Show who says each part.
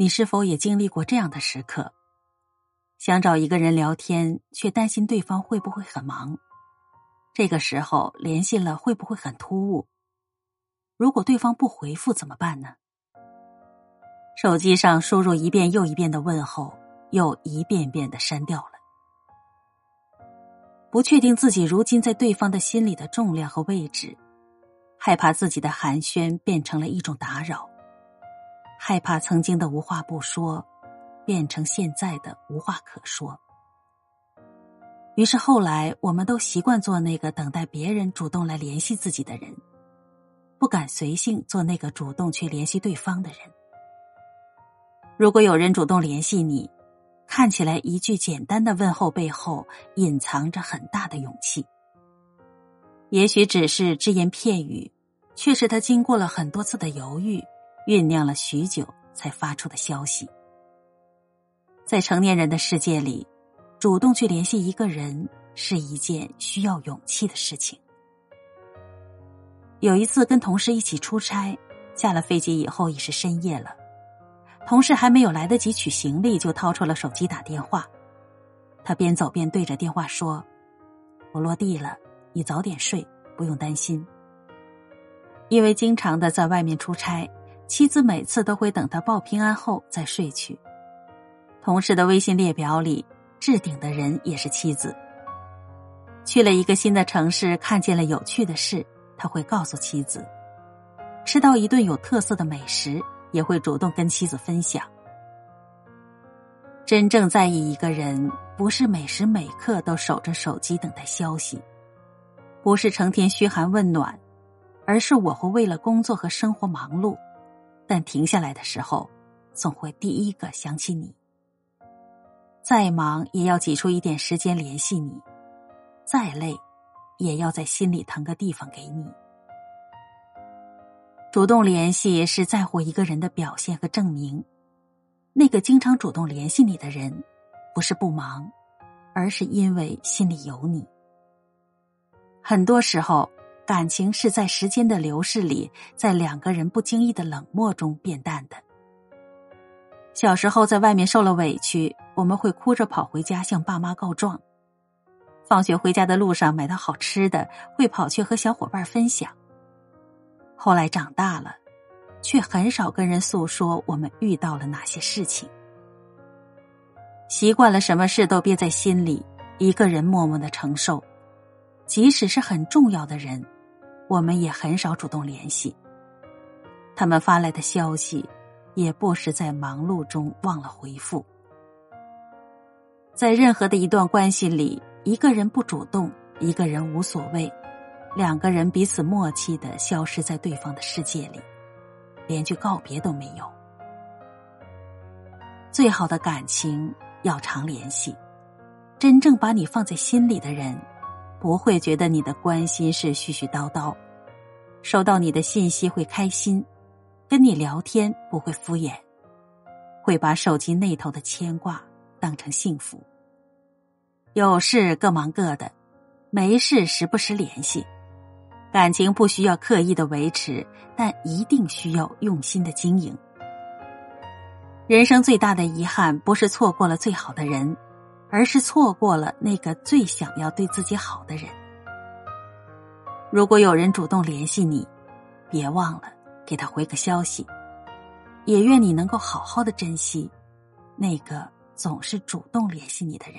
Speaker 1: 你是否也经历过这样的时刻？想找一个人聊天，却担心对方会不会很忙。这个时候联系了会不会很突兀？如果对方不回复怎么办呢？手机上输入一遍又一遍的问候，又一遍遍的删掉了。不确定自己如今在对方的心里的重量和位置，害怕自己的寒暄变成了一种打扰，害怕曾经的无话不说变成现在的无话可说。于是后来，我们都习惯做那个等待别人主动来联系自己的人，不敢随性做那个主动去联系对方的人。如果有人主动联系你，看起来一句简单的问候背后隐藏着很大的勇气。也许只是只言片语，却是他经过了很多次的犹豫，酝酿了许久才发出的消息。在成年人的世界里，主动去联系一个人是一件需要勇气的事情。有一次跟同事一起出差，下了飞机以后已是深夜了。同事还没有来得及取行李，就掏出了手机打电话。他边走边对着电话说：“我落地了，你早点睡，不用担心。”因为经常的在外面出差，妻子每次都会等他报平安后再睡去。同事的微信列表里置顶的人也是妻子。去了一个新的城市，看见了有趣的事，他会告诉妻子；吃到一顿有特色的美食。也会主动跟妻子分享。真正在意一个人，不是每时每刻都守着手机等待消息，不是成天嘘寒问暖，而是我会为了工作和生活忙碌，但停下来的时候，总会第一个想起你。再忙也要挤出一点时间联系你，再累，也要在心里腾个地方给你。主动联系是在乎一个人的表现和证明。那个经常主动联系你的人，不是不忙，而是因为心里有你。很多时候，感情是在时间的流逝里，在两个人不经意的冷漠中变淡的。小时候在外面受了委屈，我们会哭着跑回家向爸妈告状；放学回家的路上买到好吃的，会跑去和小伙伴分享。后来长大了，却很少跟人诉说我们遇到了哪些事情。习惯了什么事都憋在心里，一个人默默的承受。即使是很重要的人，我们也很少主动联系。他们发来的消息，也不时在忙碌中忘了回复。在任何的一段关系里，一个人不主动，一个人无所谓。两个人彼此默契的消失在对方的世界里，连句告别都没有。最好的感情要常联系，真正把你放在心里的人，不会觉得你的关心是絮絮叨叨，收到你的信息会开心，跟你聊天不会敷衍，会把手机那头的牵挂当成幸福。有事各忙各的，没事时不时联系。感情不需要刻意的维持，但一定需要用心的经营。人生最大的遗憾，不是错过了最好的人，而是错过了那个最想要对自己好的人。如果有人主动联系你，别忘了给他回个消息。也愿你能够好好的珍惜那个总是主动联系你的人。